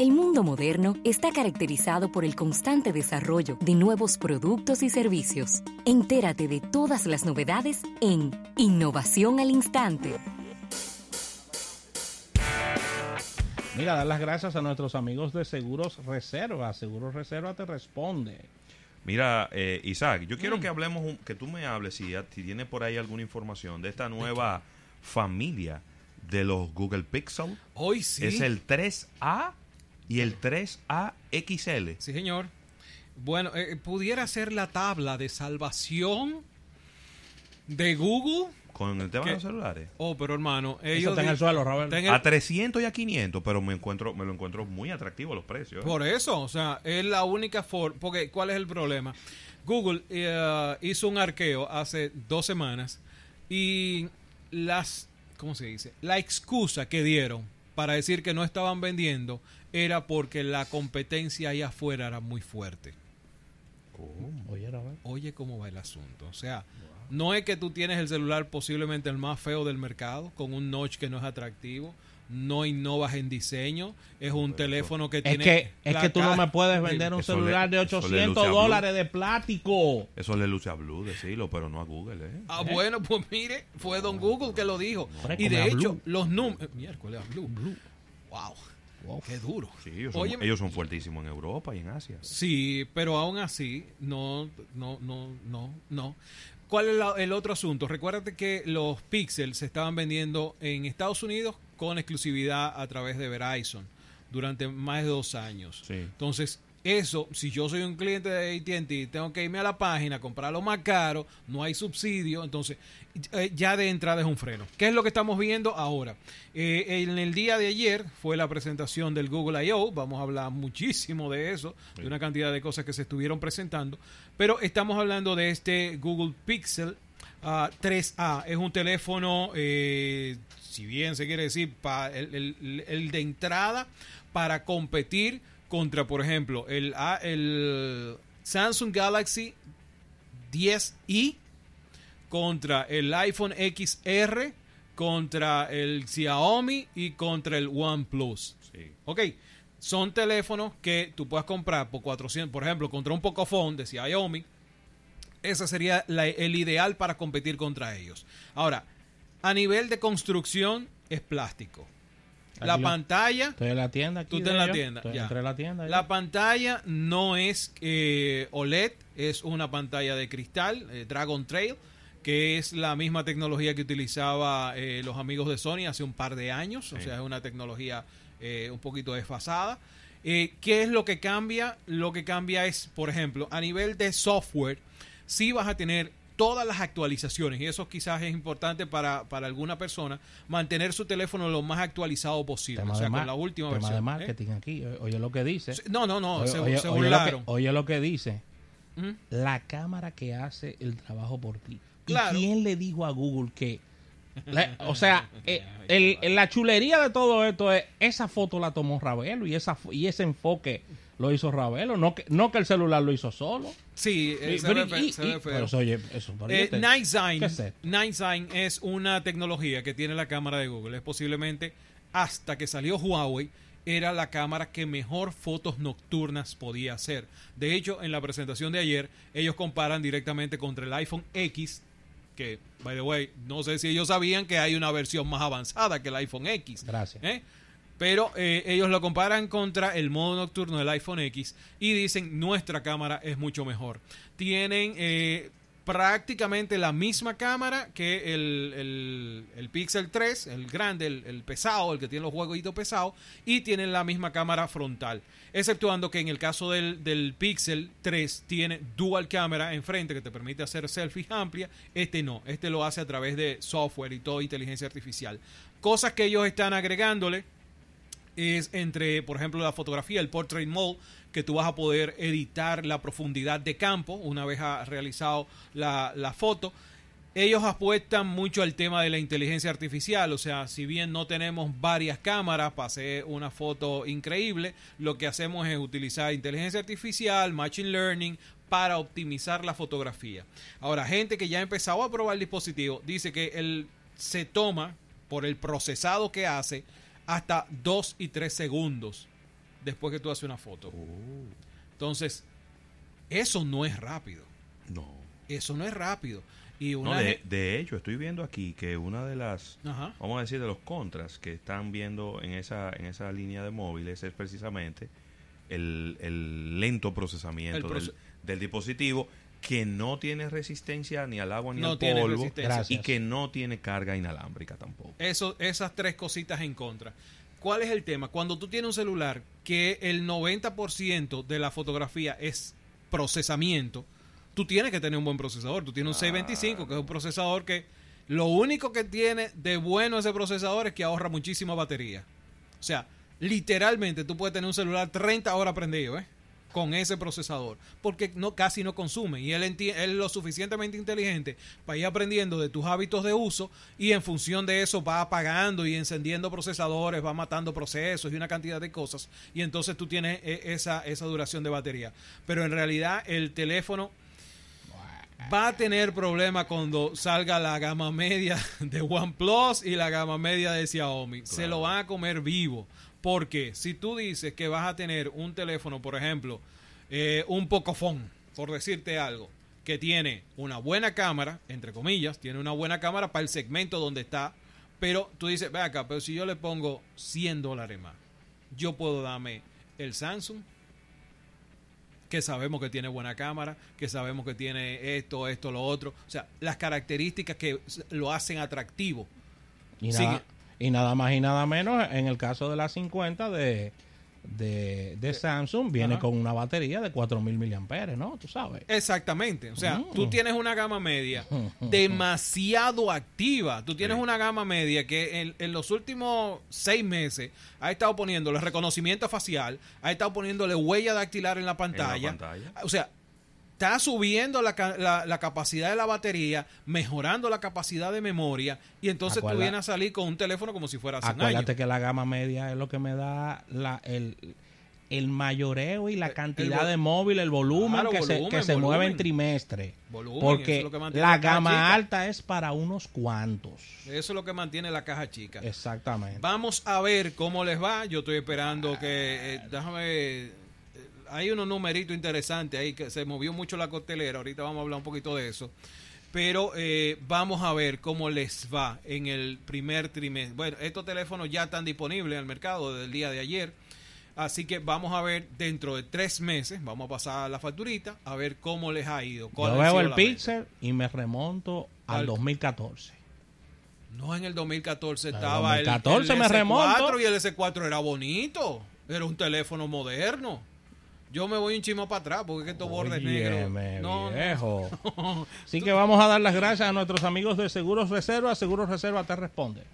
El mundo moderno está caracterizado por el constante desarrollo de nuevos productos y servicios. Entérate de todas las novedades en Innovación al Instante. Mira, dar las gracias a nuestros amigos de Seguros Reserva. Seguros Reserva te responde. Mira, eh, Isaac, yo quiero que hablemos, un- que tú me hables, si, si tienes por ahí alguna información de esta nueva familia de los Google Pixel. Hoy sí. Es el 3A y el 3A XL. Sí, señor. Bueno, eh, pudiera ser la tabla de salvación de Google. Con el tema ¿Qué? de los celulares. Oh, pero hermano, Eso ellos está en el suelo, Robert. el- A 300 y a 500, pero me encuentro me lo encuentro muy atractivo los precios. ¿eh? Por eso, o sea, es la única forma. Porque, ¿cuál es el problema? Google eh, hizo un arqueo hace dos semanas y las. ¿Cómo se dice? La excusa que dieron para decir que no estaban vendiendo era porque la competencia allá afuera era muy fuerte. Oye, cómo va el asunto. O sea, no es que tú tienes el celular posiblemente el más feo del mercado, con un notch que no es atractivo, no innovas en diseño, es un teléfono que Es tiene... que, es que tú no me puedes vender un Eso le- celular de eso le 800 luce a Blue. dólares de plástico. Eso le luce a Blue decirlo, pero no a Google, ¿eh? Ah, bueno, pues mire, fue Don Google que lo dijo. Y de hecho, Blue. los números... Miércoles, a Blue. Wow, Wow. qué duro. Sí, ellos son, Oye, ellos son fuertísimos en Europa y en Asia. Sí, pero aún así, no, no, no, no, no. ¿Cuál es la- el otro asunto? Recuérdate que los Pixels se estaban vendiendo en Estados Unidos con exclusividad a través de Verizon durante más de dos años. Sí. Entonces, eso, si yo soy un cliente de AT&T, tengo que irme a la página, comprarlo más caro, no hay subsidio, entonces eh, ya de entrada es un freno. ¿Qué es lo que estamos viendo ahora? Eh, en el día de ayer fue la presentación del Google I.O., vamos a hablar muchísimo de eso, de una cantidad de cosas que se estuvieron presentando, pero estamos hablando de este Google Pixel ah, 3A, es un teléfono, eh, si bien se quiere decir, pa- el, el- el de entrada para competir contra, por ejemplo, el, A- el Samsung Galaxy 10i, contra el iPhone XR, contra el Xiaomi y contra el OnePlus. Sí. Ok, son teléfonos que tú puedes comprar por 400, por ejemplo, contra un Pocophone de Xiaomi. Ese sería la- el ideal para competir contra ellos. Ahora, a nivel de construcción es plástico. La lo- pantalla Estoy en la tienda aquí. Tú estás en la tienda, Estoy- ya. entré en la tienda. La pantalla no es eh, OLED, es una pantalla de cristal, eh, Dragon Trail, que es la misma tecnología que utilizaba eh, los amigos de Sony hace un par de años, o sea, es una tecnología un poquito desfasada. ¿Qué es lo que cambia? Lo que cambia es, por ejemplo, a nivel de software, sí vas a tener todas las actualizaciones, y eso quizás es importante para, para alguna persona, mantener su teléfono lo más actualizado posible, Tema, o sea, de, con la última tema versión. de ¿eh? marketing aquí. Oye lo que dice. No, no, no, Oye, se, oye- se oye lo que, burlaron. oye lo que dice. ¿Mm? La cámara que hace el trabajo por ti. Claro. ¿Y quién le dijo a Google que... la- o sea, eh, el- el- la chulería de todo esto es, esa foto la tomó Ravelo y, esa, y ese enfoque lo hizo Ravelo, no que, no que el celular lo hizo solo. Sí, eh, Y- se, pero ve, fe- y- se y- ve feo. pero, oye, eso, pero Eh, yo te- Nightsign, ¿Qué es? Nightsign es una tecnología que tiene la cámara de Google. Es posiblemente, hasta que salió Huawei, era la cámara que mejor fotos nocturnas podía hacer. De hecho, en la presentación de ayer, ellos comparan directamente contra el iPhone X, que, by the way, no sé si ellos sabían que hay una versión más avanzada que el iPhone X. Gracias. ¿eh? Pero eh, ellos lo comparan contra el modo nocturno del iPhone X y dicen nuestra cámara es mucho mejor. Tienen eh, prácticamente la misma cámara que el, el- el Pixel 3, el grande, el, el pesado, el que tiene los jueguitos pesados, y tienen la misma cámara frontal. Exceptuando que en el caso del, del Pixel 3 tiene dual cámara enfrente que te permite hacer selfies amplias, este no, este lo hace a través de software y toda inteligencia artificial. Cosas que ellos están agregándole es entre, por ejemplo, la fotografía, el portrait mode, que tú vas a poder editar la profundidad de campo una vez has realizado la, la foto. Ellos apuestan mucho al tema de la inteligencia artificial, o sea, si bien no tenemos varias cámaras para hacer una foto increíble, lo que hacemos es utilizar inteligencia artificial, machine learning, para optimizar la fotografía. Ahora, gente que ya ha empezado a probar el dispositivo dice que él se toma por el procesado que hace hasta 2 y 3 segundos después que tú haces una foto. Oh, Entonces, eso no es rápido. no. Eso no es rápido. Y No, una de, hecho, estoy viendo aquí que una de las, Ajá. vamos a decir, de los contras que están viendo en esa, en esa línea de móviles es precisamente el, el lento procesamiento El proce- del, del dispositivo que no tiene resistencia ni al agua ni No al tiene polvo y que no tiene carga inalámbrica tampoco. Eso, esas tres cositas en contra. ¿Cuál es el tema? Cuando tú tienes un celular que el 90% de la fotografía es procesamiento, tú tienes que tener un buen procesador. Tú tienes un 625, que es un procesador que lo único que tiene de bueno ese procesador es que ahorra muchísima batería. O sea, literalmente tú puedes tener un celular 30 horas prendido, ¿eh? Con ese procesador. Porque no, casi no consume. Y él, él es lo suficientemente inteligente para ir aprendiendo de tus hábitos de uso y en función de eso va apagando y encendiendo procesadores, va matando procesos y una cantidad de cosas. Y entonces tú tienes eh, esa, esa duración de batería. Pero en realidad el teléfono va a tener problemas cuando salga la gama media de OnePlus y la gama media de Xiaomi. Se lo van a comer vivo. Porque si tú dices que vas a tener un teléfono, por ejemplo, eh, un Pocophone, por decirte algo, que tiene una buena cámara, entre comillas, tiene una buena cámara para el segmento donde está, pero tú dices, ve acá, pero si yo le pongo 100 dólares más, yo puedo darme el Samsung, que sabemos que tiene buena cámara, que sabemos que tiene esto, esto, lo otro. O sea, las características que lo hacen atractivo. Y nada, y nada más y nada menos, en el caso de la 50 de, de, de Samsung, viene Ajá. con una batería de 4000 miliamperes, ¿no? Tú sabes. Exactamente. O sea, Mm. tú tienes una gama media demasiado activa. Tú tienes Sí. una gama media que en, en los últimos seis meses ha estado poniéndole reconocimiento facial, ha estado poniéndole huella dactilar en la pantalla. pantalla. O sea, está subiendo la, la- la capacidad de la batería, mejorando la capacidad de memoria, y entonces tú Acuerda- vienes a salir con un teléfono como si fuera hace. Acuérdate que la gama media es lo que me da la, el, el mayoreo y la El- cantidad el de móvil, el volumen Claro, que se, volumen, que se mueve en trimestre. Volumen, eso es porque lo que mantiene la la gama chica. alta es para unos cuantos. Eso es lo que mantiene la caja chica. Exactamente. Vamos a ver cómo les va. Yo estoy esperando que. eh, déjame. Hay unos numeritos interesantes ahí que se movió mucho la costelera. Ahorita vamos a hablar un poquito de eso. Pero eh, vamos a ver cómo les va en el primer trimestre. Bueno, estos teléfonos ya están disponibles en el mercado desde el día de ayer. Así que vamos a ver dentro de tres meses, vamos a pasar la facturita, a ver cómo les ha ido. Yo veo el. Pixel y me remonto al Al- 2014. No, en el 2014 En el estaba el, 2014 el me S4 remonto. y el S4 era bonito. Era un teléfono moderno. Yo me voy un chimo para atrás porque es que estos bordes negros. No, no. viejo. Así que vamos a dar las gracias a nuestros amigos de Seguros Reserva. Seguros Reserva te responde.